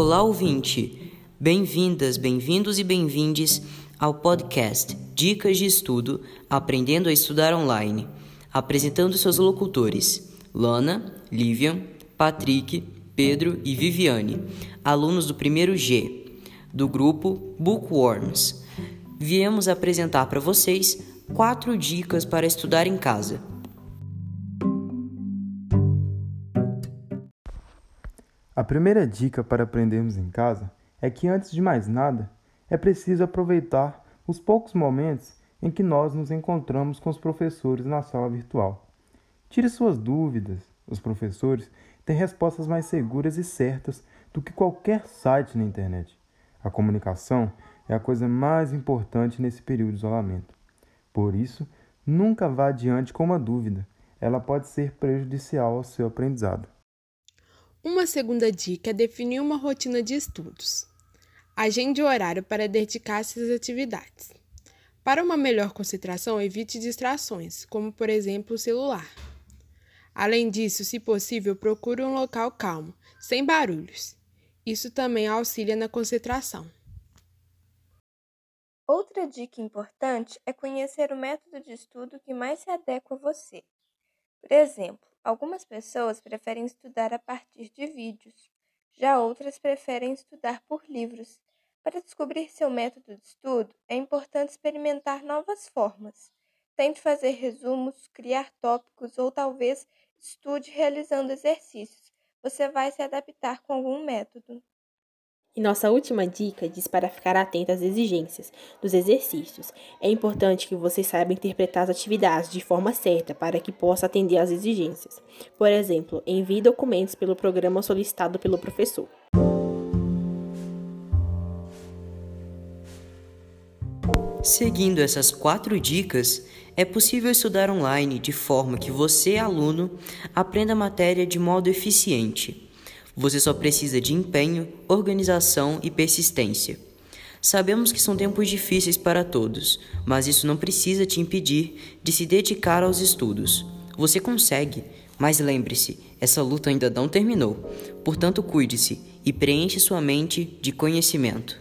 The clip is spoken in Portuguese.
Olá, ouvinte! Bem-vindas, bem-vindos e bem-vindes ao podcast Dicas de Estudo Aprendendo a Estudar Online, apresentando seus locutores Lana, Livian, Patrick, Pedro e Viviane, alunos do primeiro G, do grupo Bookworms. Viemos apresentar para vocês quatro dicas para estudar em casa. A primeira dica para aprendermos em casa é que, antes de mais nada, é preciso aproveitar os poucos momentos em que nós nos encontramos com os professores na sala virtual. Tire suas dúvidas. Os professores têm respostas mais seguras e certas do que qualquer site na internet. A comunicação é a coisa mais importante nesse período de isolamento. Por isso, nunca vá adiante com uma dúvida. Ela pode ser prejudicial ao seu aprendizado. Uma segunda dica é definir uma rotina de estudos. Agende o horário para dedicar-se às atividades. Para uma melhor concentração, evite distrações, como por exemplo o celular. Além disso, se possível, procure um local calmo, sem barulhos. Isso também auxilia na concentração. Outra dica importante é conhecer o método de estudo que mais se adequa a você. Por exemplo, algumas pessoas preferem estudar a partir de vídeos, já outras preferem estudar por livros. Para descobrir seu método de estudo, é importante experimentar novas formas. Tente fazer resumos, criar tópicos ou talvez estude realizando exercícios. Você vai se adaptar com algum método. E nossa última dica diz para ficar atento às exigências dos exercícios. É importante que você saiba interpretar as atividades de forma certa para que possa atender às exigências. Por exemplo, envie documentos pelo programa solicitado pelo professor. Seguindo essas quatro dicas, é possível estudar online de forma que você, aluno, aprenda a matéria de modo eficiente. Você só precisa de empenho, organização e persistência. Sabemos que são tempos difíceis para todos, mas isso não precisa te impedir de se dedicar aos estudos. Você consegue, mas lembre-se, essa luta ainda não terminou. Portanto, cuide-se e preenche sua mente de conhecimento.